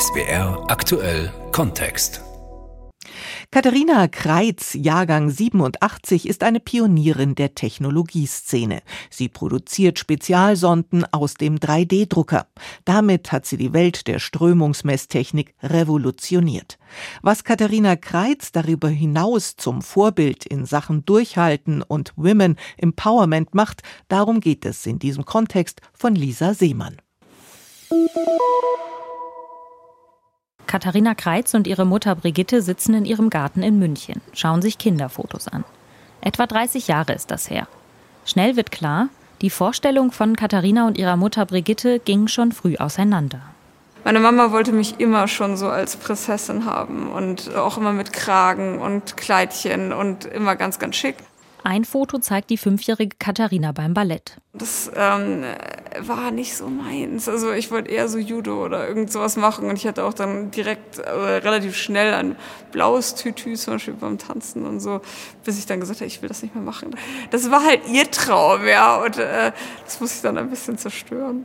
SWR aktuell Kontext. Katharina Kreitz, Jahrgang 87, ist eine Pionierin der Technologieszene. Sie produziert Spezialsonden aus dem 3D-Drucker. Damit hat sie die Welt der Strömungsmesstechnik revolutioniert. Was Katharina Kreitz darüber hinaus zum Vorbild in Sachen Durchhalten und Women Empowerment macht, darum geht es in diesem Kontext von Lisa Seemann. Katharina Kreitz und ihre Mutter Brigitte sitzen in ihrem Garten in München, schauen sich Kinderfotos an. Etwa 30 Jahre ist das her. Schnell wird klar, die Vorstellung von Katharina und ihrer Mutter Brigitte ging schon früh auseinander. Meine Mama wollte mich immer schon so als Prinzessin haben und auch immer mit Kragen und Kleidchen und immer ganz, ganz schick. Ein Foto zeigt die fünfjährige Katharina beim Ballett. Das ähm, war nicht so meins. Also ich wollte eher so Judo oder irgend sowas machen und ich hatte auch dann direkt äh, relativ schnell ein blaues Tütü zum Beispiel beim Tanzen und so, bis ich dann gesagt habe, ich will das nicht mehr machen. Das war halt ihr Traum, ja, und äh, das muss ich dann ein bisschen zerstören.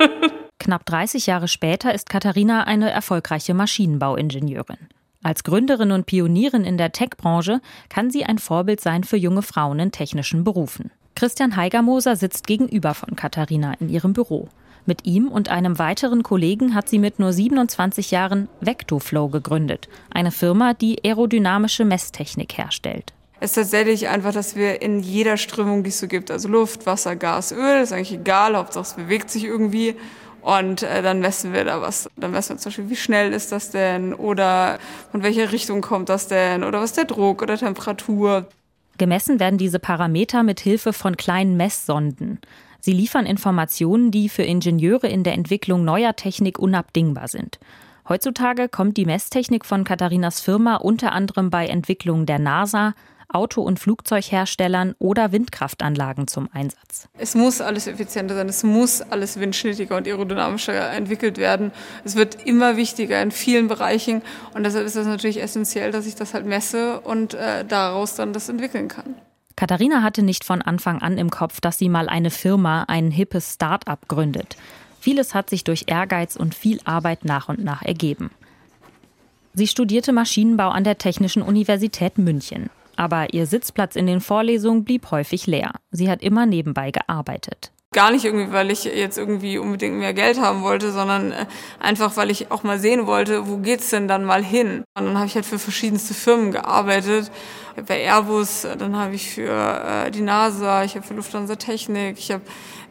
Knapp 30 Jahre später ist Katharina eine erfolgreiche Maschinenbauingenieurin. Als Gründerin und Pionierin in der Tech-Branche kann sie ein Vorbild sein für junge Frauen in technischen Berufen. Christian Heigermoser sitzt gegenüber von Katharina in ihrem Büro. Mit ihm und einem weiteren Kollegen hat sie mit nur 27 Jahren Vectoflow gegründet, eine Firma, die aerodynamische Messtechnik herstellt. Es ist tatsächlich einfach, dass wir in jeder Strömung, die es so gibt, also Luft, Wasser, Gas, Öl, ist eigentlich egal, Hauptsache es bewegt sich irgendwie, und äh, dann messen wir da was. Dann messen wir zum Beispiel, wie schnell ist das denn oder von welcher Richtung kommt das denn oder was ist der Druck oder Temperatur. Gemessen werden diese Parameter mit Hilfe von kleinen Messsonden. Sie liefern Informationen, die für Ingenieure in der Entwicklung neuer Technik unabdingbar sind. Heutzutage kommt die Messtechnik von Katharinas Firma unter anderem bei Entwicklungen der NASA, Auto- und Flugzeugherstellern oder Windkraftanlagen zum Einsatz. Es muss alles effizienter sein, es muss alles windschnittiger und aerodynamischer entwickelt werden. Es wird immer wichtiger in vielen Bereichen und deshalb ist es natürlich essentiell, dass ich das halt messe und äh, daraus dann das entwickeln kann. Katharina hatte nicht von Anfang an im Kopf, dass sie mal eine Firma, ein hippes Start-up gründet. Vieles hat sich durch Ehrgeiz und viel Arbeit nach und nach ergeben. Sie studierte Maschinenbau an der Technischen Universität München. Aber ihr Sitzplatz in den Vorlesungen blieb häufig leer. Sie hat immer nebenbei gearbeitet. Gar nicht irgendwie, weil ich jetzt irgendwie unbedingt mehr Geld haben wollte, sondern äh, einfach, weil ich auch mal sehen wollte, wo geht's denn dann mal hin? Und dann habe ich halt für verschiedenste Firmen gearbeitet. Bei Airbus, dann habe ich für äh, die NASA, ich habe für Lufthansa Technik, ich habe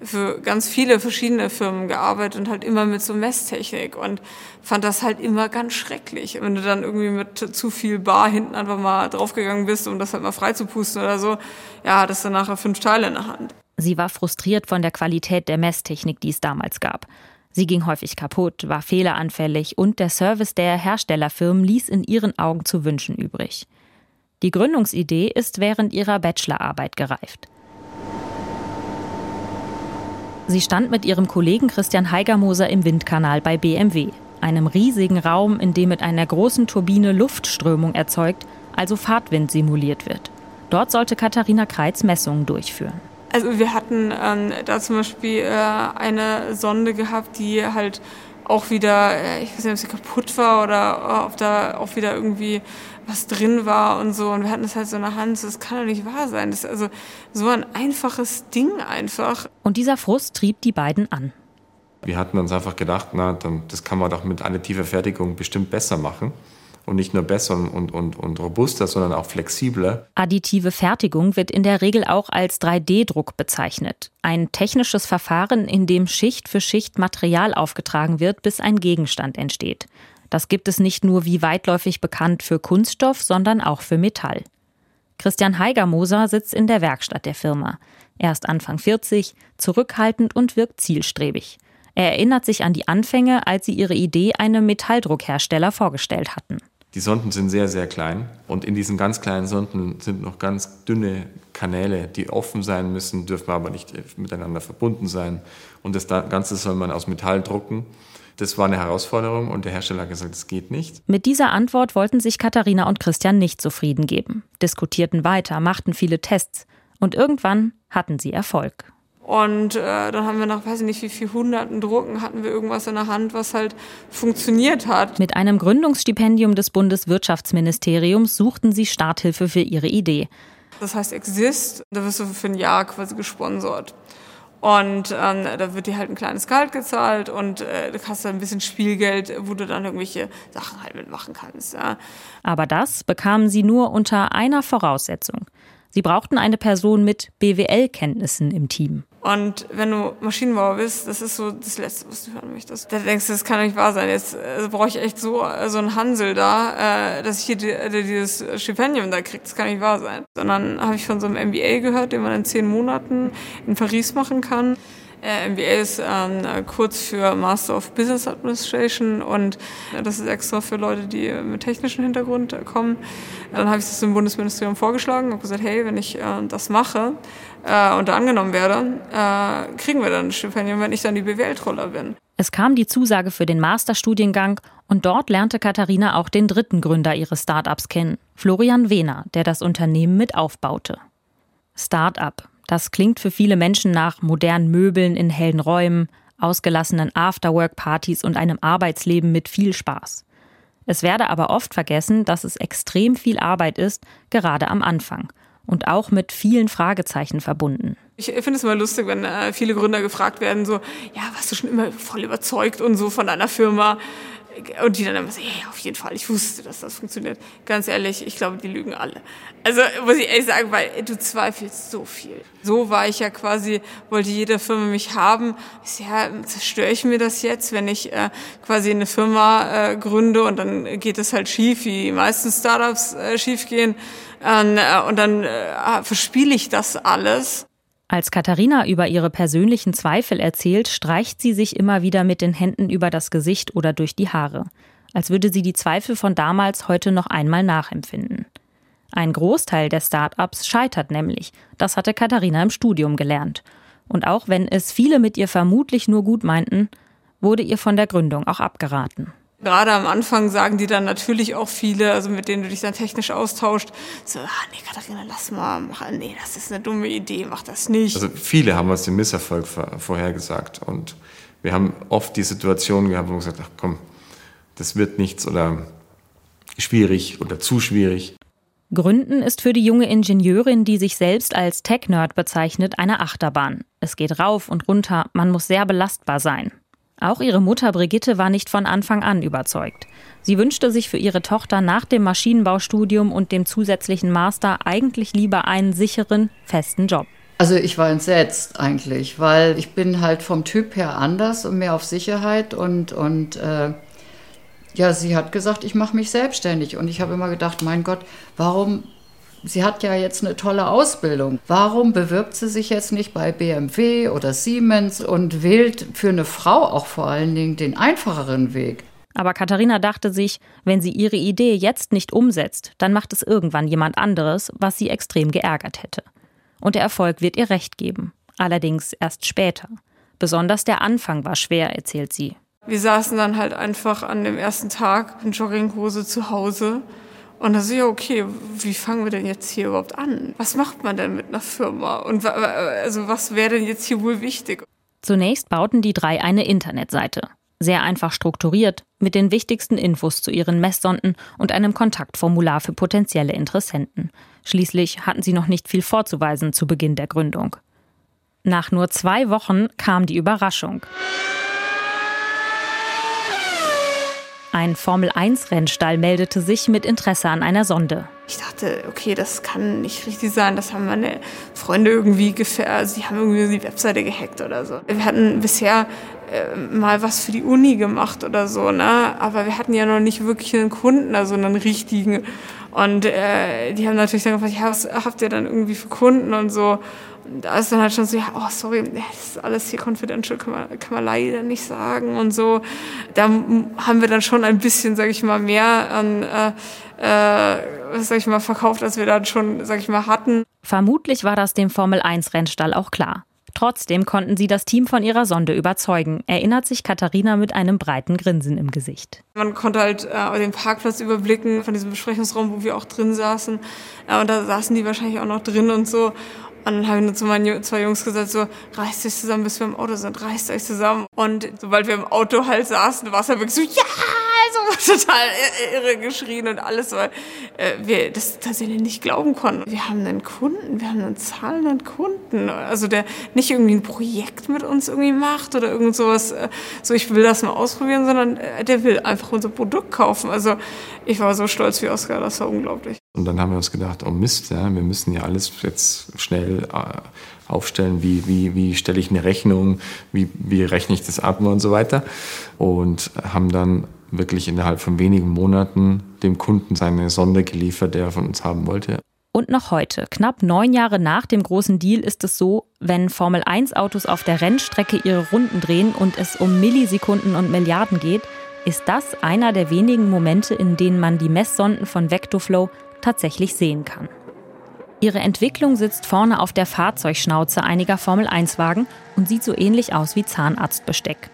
für ganz viele verschiedene Firmen gearbeitet und halt immer mit so Messtechnik und fand das halt immer ganz schrecklich. Wenn du dann irgendwie mit zu viel Bar hinten einfach mal draufgegangen bist, um das halt mal frei zu pusten oder so, ja, hattest du nachher fünf Teile in der Hand. Sie war frustriert von der Qualität der Messtechnik, die es damals gab. Sie ging häufig kaputt, war fehleranfällig und der Service der Herstellerfirmen ließ in ihren Augen zu wünschen übrig. Die Gründungsidee ist während ihrer Bachelorarbeit gereift. Sie stand mit ihrem Kollegen Christian Heigermoser im Windkanal bei BMW, einem riesigen Raum, in dem mit einer großen Turbine Luftströmung erzeugt, also Fahrtwind simuliert wird. Dort sollte Katharina Kreitz Messungen durchführen. Also wir hatten ähm, da zum Beispiel äh, eine Sonde gehabt, die halt auch wieder, äh, ich weiß nicht, ob sie kaputt war oder äh, ob da auch wieder irgendwie was drin war und so. Und wir hatten das halt so in der Hand. Das kann doch nicht wahr sein. Das ist also so ein einfaches Ding einfach. Und dieser Frust trieb die beiden an. Wir hatten uns einfach gedacht, na, dann, das kann man doch mit additiver Fertigung bestimmt besser machen. Und nicht nur besser und, und, und robuster, sondern auch flexibler. Additive Fertigung wird in der Regel auch als 3D-Druck bezeichnet. Ein technisches Verfahren, in dem Schicht für Schicht Material aufgetragen wird, bis ein Gegenstand entsteht. Das gibt es nicht nur wie weitläufig bekannt für Kunststoff, sondern auch für Metall. Christian Heigermoser sitzt in der Werkstatt der Firma. Er ist Anfang 40, zurückhaltend und wirkt zielstrebig. Er erinnert sich an die Anfänge, als sie ihre Idee einem Metalldruckhersteller vorgestellt hatten. Die Sonden sind sehr, sehr klein und in diesen ganz kleinen Sonden sind noch ganz dünne Kanäle, die offen sein müssen, dürfen aber nicht miteinander verbunden sein. Und das Ganze soll man aus Metall drucken. Das war eine Herausforderung und der Hersteller hat gesagt, es geht nicht. Mit dieser Antwort wollten sich Katharina und Christian nicht zufrieden geben, diskutierten weiter, machten viele Tests und irgendwann hatten sie Erfolg. Und äh, dann haben wir nach, weiß ich nicht, wie viel hunderten Drucken hatten wir irgendwas in der Hand, was halt funktioniert hat. Mit einem Gründungsstipendium des Bundeswirtschaftsministeriums suchten sie Starthilfe für ihre Idee. Das heißt Exist, da wirst du für ein Jahr quasi gesponsert. Und ähm, da wird dir halt ein kleines Gehalt gezahlt und äh, du hast dann ein bisschen Spielgeld, wo du dann irgendwelche Sachen halt mitmachen kannst. Ja. Aber das bekamen sie nur unter einer Voraussetzung. Sie brauchten eine Person mit BWL-Kenntnissen im Team. Und wenn du Maschinenbauer bist, das ist so das Letzte, was du hören möchtest. Da denkst du, das kann nicht wahr sein. Jetzt also brauche ich echt so, so einen Hansel da, äh, dass ich hier die, die, dieses Stipendium da kriege. Das kann nicht wahr sein. Sondern habe ich von so einem MBA gehört, den man in zehn Monaten in Paris machen kann. MBA ist ähm, kurz für Master of Business Administration und das ist extra für Leute, die mit technischem Hintergrund kommen. Dann habe ich das im Bundesministerium vorgeschlagen und gesagt, hey, wenn ich äh, das mache äh, und da angenommen werde, äh, kriegen wir dann ein Stipendium, wenn ich dann die BWL-Troller bin. Es kam die Zusage für den Masterstudiengang und dort lernte Katharina auch den dritten Gründer ihres Startups kennen, Florian Wehner, der das Unternehmen mit aufbaute. Startup, das klingt für viele Menschen nach modernen Möbeln in hellen Räumen, ausgelassenen Afterwork-Partys und einem Arbeitsleben mit viel Spaß. Es werde aber oft vergessen, dass es extrem viel Arbeit ist, gerade am Anfang und auch mit vielen Fragezeichen verbunden. Ich finde es immer lustig, wenn äh, viele Gründer gefragt werden, so, ja, warst du schon immer voll überzeugt und so von deiner Firma? Und die dann immer so, ja, auf jeden Fall, ich wusste, dass das funktioniert. Ganz ehrlich, ich glaube, die lügen alle. Also muss ich ehrlich sagen, weil du zweifelst so viel. So war ich ja quasi, wollte jede Firma mich haben. Ich ja, zerstöre ich mir das jetzt, wenn ich äh, quasi eine Firma äh, gründe und dann geht es halt schief, wie die meisten Startups äh, schief gehen. Äh, und dann äh, verspiele ich das alles. Als Katharina über ihre persönlichen Zweifel erzählt, streicht sie sich immer wieder mit den Händen über das Gesicht oder durch die Haare, als würde sie die Zweifel von damals heute noch einmal nachempfinden. Ein Großteil der Start-ups scheitert nämlich, das hatte Katharina im Studium gelernt. Und auch wenn es viele mit ihr vermutlich nur gut meinten, wurde ihr von der Gründung auch abgeraten. Gerade am Anfang sagen die dann natürlich auch viele, also mit denen du dich dann technisch austauscht, so, ah, nee, Katharina, lass mal machen, nee, das ist eine dumme Idee, mach das nicht. Also viele haben uns den Misserfolg vorhergesagt und wir haben oft die Situation gehabt, wo wir gesagt ach komm, das wird nichts oder schwierig oder zu schwierig. Gründen ist für die junge Ingenieurin, die sich selbst als Tech-Nerd bezeichnet, eine Achterbahn. Es geht rauf und runter, man muss sehr belastbar sein. Auch ihre Mutter Brigitte war nicht von Anfang an überzeugt. Sie wünschte sich für ihre Tochter nach dem Maschinenbaustudium und dem zusätzlichen Master eigentlich lieber einen sicheren, festen Job. Also ich war entsetzt eigentlich, weil ich bin halt vom Typ her anders und mehr auf Sicherheit und, und äh, ja, sie hat gesagt, ich mache mich selbstständig und ich habe immer gedacht, mein Gott, warum Sie hat ja jetzt eine tolle Ausbildung. Warum bewirbt sie sich jetzt nicht bei BMW oder Siemens und wählt für eine Frau auch vor allen Dingen den einfacheren Weg? Aber Katharina dachte sich, wenn sie ihre Idee jetzt nicht umsetzt, dann macht es irgendwann jemand anderes, was sie extrem geärgert hätte. Und der Erfolg wird ihr recht geben. Allerdings erst später. Besonders der Anfang war schwer, erzählt sie. Wir saßen dann halt einfach an dem ersten Tag in Jogginghose zu Hause und da sehe ich, okay, wie fangen wir denn jetzt hier überhaupt an? Was macht man denn mit einer Firma? Und also was wäre denn jetzt hier wohl wichtig? Zunächst bauten die drei eine Internetseite. Sehr einfach strukturiert, mit den wichtigsten Infos zu ihren Messsonden und einem Kontaktformular für potenzielle Interessenten. Schließlich hatten sie noch nicht viel vorzuweisen zu Beginn der Gründung. Nach nur zwei Wochen kam die Überraschung. Ein Formel-1-Rennstall meldete sich mit Interesse an einer Sonde. Ich dachte, okay, das kann nicht richtig sein. Das haben meine Freunde irgendwie gefährdet. Also, sie haben irgendwie die Webseite gehackt oder so. Wir hatten bisher äh, mal was für die Uni gemacht oder so, ne? Aber wir hatten ja noch nicht wirklich einen Kunden, also einen richtigen. Und äh, die haben natürlich dann gefragt, ja, was habt ihr dann irgendwie für Kunden und so da ist dann halt schon so, ja, oh, sorry, das ist alles hier confidential, kann man, kann man leider nicht sagen und so. Da haben wir dann schon ein bisschen, sag ich mal, mehr an, äh, äh, was sag ich mal, verkauft, als wir dann schon, sag ich mal, hatten. Vermutlich war das dem Formel-1-Rennstall auch klar. Trotzdem konnten sie das Team von ihrer Sonde überzeugen, erinnert sich Katharina mit einem breiten Grinsen im Gesicht. Man konnte halt äh, den Parkplatz überblicken von diesem Besprechungsraum, wo wir auch drin saßen. Äh, und da saßen die wahrscheinlich auch noch drin und so. Und dann habe ich nur zu meinen zwei Jungs gesagt, so, reißt euch zusammen, bis wir im Auto sind, reißt euch zusammen. Und sobald wir im Auto halt saßen, war es halt wirklich so, ja, also total irre geschrien und alles, weil äh, wir das tatsächlich nicht glauben konnten. Wir haben einen Kunden, wir haben einen zahlenden Kunden, also der nicht irgendwie ein Projekt mit uns irgendwie macht oder irgend sowas, äh, so ich will das mal ausprobieren, sondern äh, der will einfach unser Produkt kaufen. Also ich war so stolz wie Oscar, das war unglaublich. Und dann haben wir uns gedacht, oh Mist, ja, wir müssen ja alles jetzt schnell aufstellen, wie, wie, wie stelle ich eine Rechnung, wie, wie rechne ich das ab und so weiter. Und haben dann wirklich innerhalb von wenigen Monaten dem Kunden seine Sonde geliefert, der er von uns haben wollte. Und noch heute, knapp neun Jahre nach dem großen Deal, ist es so, wenn Formel-1-Autos auf der Rennstrecke ihre Runden drehen und es um Millisekunden und Milliarden geht, ist das einer der wenigen Momente, in denen man die Messsonden von Vectoflow tatsächlich sehen kann. Ihre Entwicklung sitzt vorne auf der Fahrzeugschnauze einiger Formel-1-Wagen und sieht so ähnlich aus wie Zahnarztbesteck.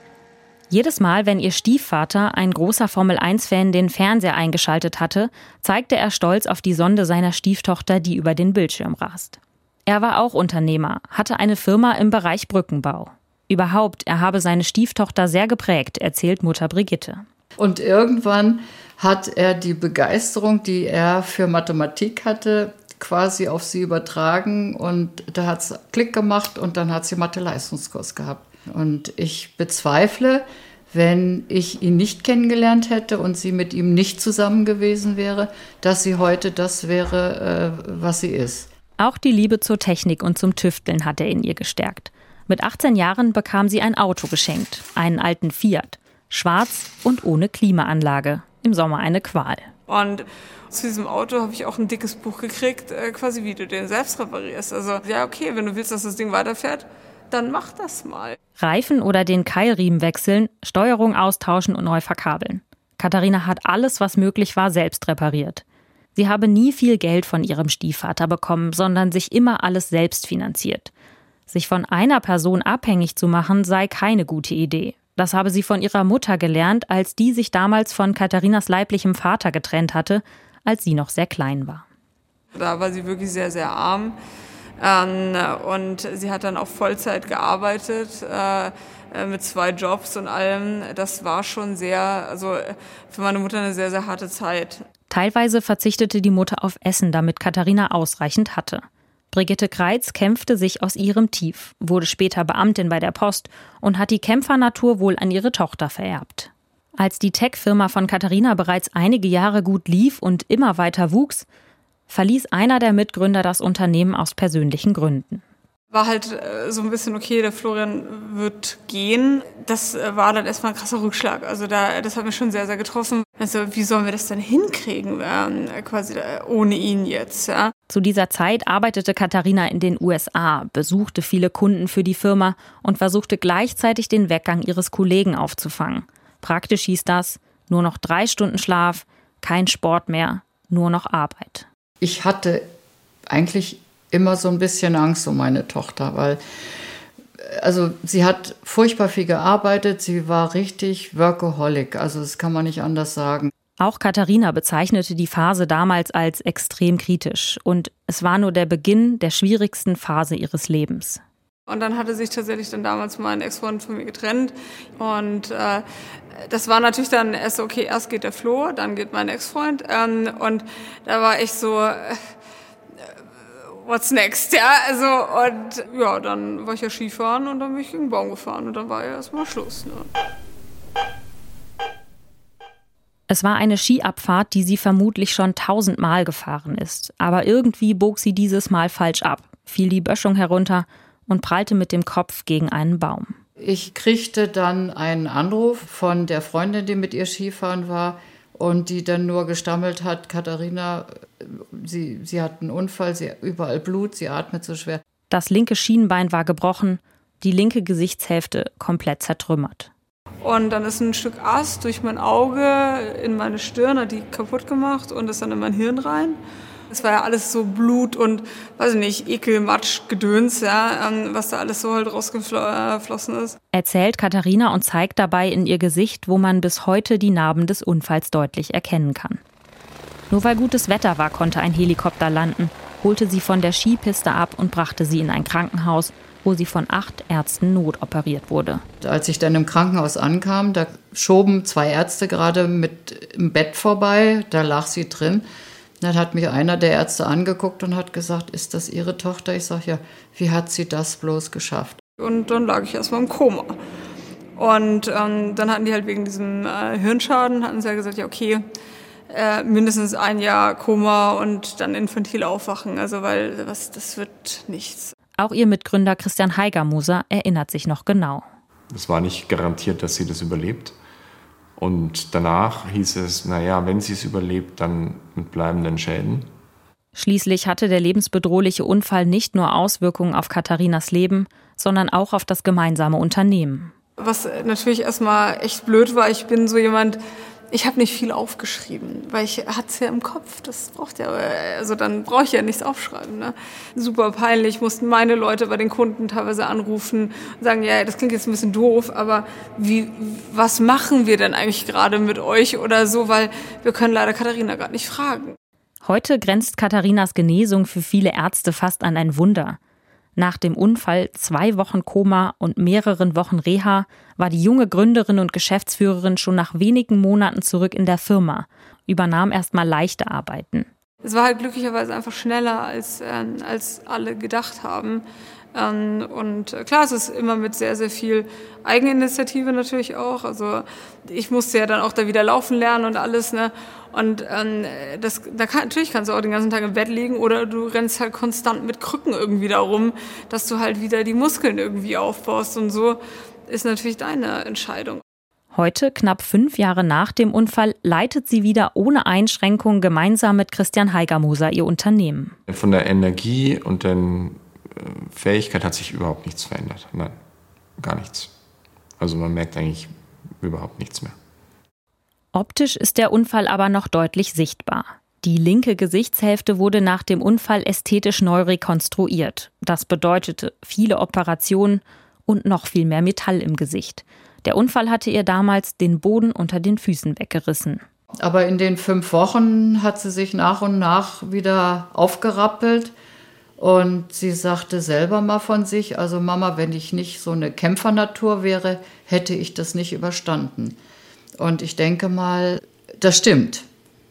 Jedes Mal, wenn ihr Stiefvater, ein großer Formel-1-Fan, den Fernseher eingeschaltet hatte, zeigte er stolz auf die Sonde seiner Stieftochter, die über den Bildschirm rast. Er war auch Unternehmer, hatte eine Firma im Bereich Brückenbau. Überhaupt, er habe seine Stieftochter sehr geprägt, erzählt Mutter Brigitte. Und irgendwann hat er die Begeisterung, die er für Mathematik hatte, quasi auf sie übertragen und da hat es Klick gemacht und dann hat sie Mathe-Leistungskurs gehabt. Und ich bezweifle, wenn ich ihn nicht kennengelernt hätte und sie mit ihm nicht zusammen gewesen wäre, dass sie heute das wäre, äh, was sie ist. Auch die Liebe zur Technik und zum Tüfteln hat er in ihr gestärkt. Mit 18 Jahren bekam sie ein Auto geschenkt, einen alten Fiat, schwarz und ohne Klimaanlage im Sommer eine Qual. Und zu diesem Auto habe ich auch ein dickes Buch gekriegt, äh, quasi wie du den selbst reparierst. Also ja, okay, wenn du willst, dass das Ding weiterfährt, dann mach das mal. Reifen oder den Keilriemen wechseln, Steuerung austauschen und neu verkabeln. Katharina hat alles, was möglich war, selbst repariert. Sie habe nie viel Geld von ihrem Stiefvater bekommen, sondern sich immer alles selbst finanziert. Sich von einer Person abhängig zu machen, sei keine gute Idee. Das habe sie von ihrer Mutter gelernt, als die sich damals von Katharinas leiblichem Vater getrennt hatte, als sie noch sehr klein war. Da war sie wirklich sehr, sehr arm. Ähm, und sie hat dann auch Vollzeit gearbeitet äh, äh, mit zwei Jobs und allem. Das war schon sehr, also für meine Mutter eine sehr, sehr harte Zeit. Teilweise verzichtete die Mutter auf Essen, damit Katharina ausreichend hatte. Brigitte Kreitz kämpfte sich aus ihrem Tief, wurde später Beamtin bei der Post und hat die Kämpfernatur wohl an ihre Tochter vererbt. Als die Tech-Firma von Katharina bereits einige Jahre gut lief und immer weiter wuchs, verließ einer der Mitgründer das Unternehmen aus persönlichen Gründen war halt äh, so ein bisschen, okay, der Florian wird gehen. Das äh, war dann erstmal ein krasser Rückschlag. Also da, das hat mich schon sehr, sehr getroffen. Also wie sollen wir das denn hinkriegen, äh, quasi äh, ohne ihn jetzt? Ja? Zu dieser Zeit arbeitete Katharina in den USA, besuchte viele Kunden für die Firma und versuchte gleichzeitig den Weggang ihres Kollegen aufzufangen. Praktisch hieß das, nur noch drei Stunden Schlaf, kein Sport mehr, nur noch Arbeit. Ich hatte eigentlich immer so ein bisschen Angst um meine Tochter, weil also sie hat furchtbar viel gearbeitet, sie war richtig Workaholic, also das kann man nicht anders sagen. Auch Katharina bezeichnete die Phase damals als extrem kritisch und es war nur der Beginn der schwierigsten Phase ihres Lebens. Und dann hatte sich tatsächlich dann damals mein Ex-Freund von mir getrennt und äh, das war natürlich dann erst so, okay, erst geht der Flo, dann geht mein Ex-Freund ähm, und da war ich so... Äh, what's next, ja, also und ja, dann war ich ja Skifahren und dann bin ich gegen den Baum gefahren und dann war ja erstmal Schluss. Ne? Es war eine Skiabfahrt, die sie vermutlich schon tausendmal gefahren ist, aber irgendwie bog sie dieses Mal falsch ab, fiel die Böschung herunter und prallte mit dem Kopf gegen einen Baum. Ich kriegte dann einen Anruf von der Freundin, die mit ihr Skifahren war und die dann nur gestammelt hat, Katharina, sie, sie hat einen Unfall, sie überall Blut, sie atmet so schwer. Das linke Schienbein war gebrochen, die linke Gesichtshälfte komplett zertrümmert. Und dann ist ein Stück Ast durch mein Auge in meine Stirn, hat die kaputt gemacht und ist dann in mein Hirn rein. Es war ja alles so Blut und, weiß ich nicht, Ekel, Matsch, Gedöns, ja, ähm, was da alles so halt rausgeflossen ist. Erzählt Katharina und zeigt dabei in ihr Gesicht, wo man bis heute die Narben des Unfalls deutlich erkennen kann. Nur weil gutes Wetter war, konnte ein Helikopter landen. holte sie von der Skipiste ab und brachte sie in ein Krankenhaus, wo sie von acht Ärzten notoperiert wurde. Als ich dann im Krankenhaus ankam, da schoben zwei Ärzte gerade mit im Bett vorbei, da lag sie drin. Dann hat mich einer der Ärzte angeguckt und hat gesagt, ist das Ihre Tochter? Ich sage ja, wie hat sie das bloß geschafft? Und dann lag ich erstmal im Koma. Und ähm, dann hatten die halt wegen diesem äh, Hirnschaden, hatten sie ja gesagt, ja okay, äh, mindestens ein Jahr Koma und dann infantil aufwachen. Also weil was, das wird nichts. Auch ihr Mitgründer Christian Heigermoser erinnert sich noch genau. Es war nicht garantiert, dass sie das überlebt. Und danach hieß es, naja, wenn sie es überlebt, dann mit bleibenden Schäden. Schließlich hatte der lebensbedrohliche Unfall nicht nur Auswirkungen auf Katharinas Leben, sondern auch auf das gemeinsame Unternehmen. Was natürlich erstmal echt blöd war, ich bin so jemand, ich habe nicht viel aufgeschrieben, weil ich hatte es ja im Kopf. Das braucht ja, also dann brauche ich ja nichts aufschreiben. Ne? Super peinlich, mussten meine Leute bei den Kunden teilweise anrufen und sagen, ja, das klingt jetzt ein bisschen doof, aber wie, was machen wir denn eigentlich gerade mit euch oder so, weil wir können leider Katharina gerade nicht fragen. Heute grenzt Katharinas Genesung für viele Ärzte fast an ein Wunder. Nach dem Unfall, zwei Wochen Koma und mehreren Wochen Reha war die junge Gründerin und Geschäftsführerin schon nach wenigen Monaten zurück in der Firma, übernahm erstmal leichte Arbeiten. Es war halt glücklicherweise einfach schneller, als, äh, als alle gedacht haben. Ähm, und äh, klar, es ist immer mit sehr, sehr viel Eigeninitiative natürlich auch. Also ich musste ja dann auch da wieder laufen lernen und alles. Ne? Und ähm, das, da kann, natürlich kannst du auch den ganzen Tag im Bett liegen oder du rennst halt konstant mit Krücken irgendwie darum, dass du halt wieder die Muskeln irgendwie aufbaust und so ist natürlich deine Entscheidung. Heute, knapp fünf Jahre nach dem Unfall, leitet sie wieder ohne Einschränkung gemeinsam mit Christian Heigermoser ihr Unternehmen. Von der Energie und äh, Fähigkeit hat sich überhaupt nichts verändert. Nein, gar nichts. Also man merkt eigentlich überhaupt nichts mehr. Optisch ist der Unfall aber noch deutlich sichtbar. Die linke Gesichtshälfte wurde nach dem Unfall ästhetisch neu rekonstruiert. Das bedeutete viele Operationen und noch viel mehr Metall im Gesicht. Der Unfall hatte ihr damals den Boden unter den Füßen weggerissen. Aber in den fünf Wochen hat sie sich nach und nach wieder aufgerappelt. Und sie sagte selber mal von sich, also Mama, wenn ich nicht so eine Kämpfernatur wäre, hätte ich das nicht überstanden. Und ich denke mal, das stimmt.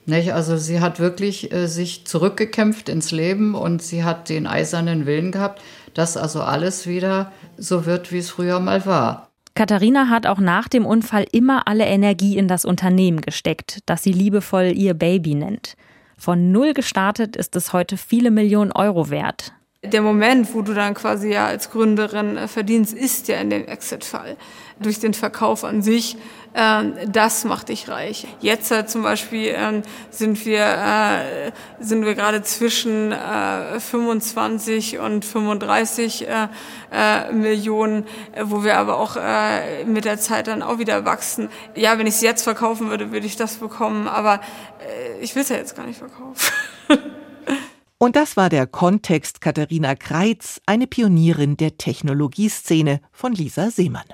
Nicht? Also sie hat wirklich äh, sich zurückgekämpft ins Leben und sie hat den eisernen Willen gehabt, dass also alles wieder so wird, wie es früher mal war. Katharina hat auch nach dem Unfall immer alle Energie in das Unternehmen gesteckt, das sie liebevoll ihr Baby nennt. Von null gestartet ist es heute viele Millionen Euro wert der Moment, wo du dann quasi ja als Gründerin äh, verdienst, ist ja in dem Exit-Fall. Durch den Verkauf an sich, ähm, das macht dich reich. Jetzt äh, zum Beispiel ähm, sind wir, äh, sind wir gerade zwischen äh, 25 und 35 äh, äh, Millionen, wo wir aber auch mit der Zeit dann auch wieder wachsen. Ja, wenn ich es jetzt verkaufen würde, würde ich das bekommen, aber ich will es ja jetzt gar nicht verkaufen. Und das war der Kontext Katharina Kreitz, eine Pionierin der Technologieszene von Lisa Seemann.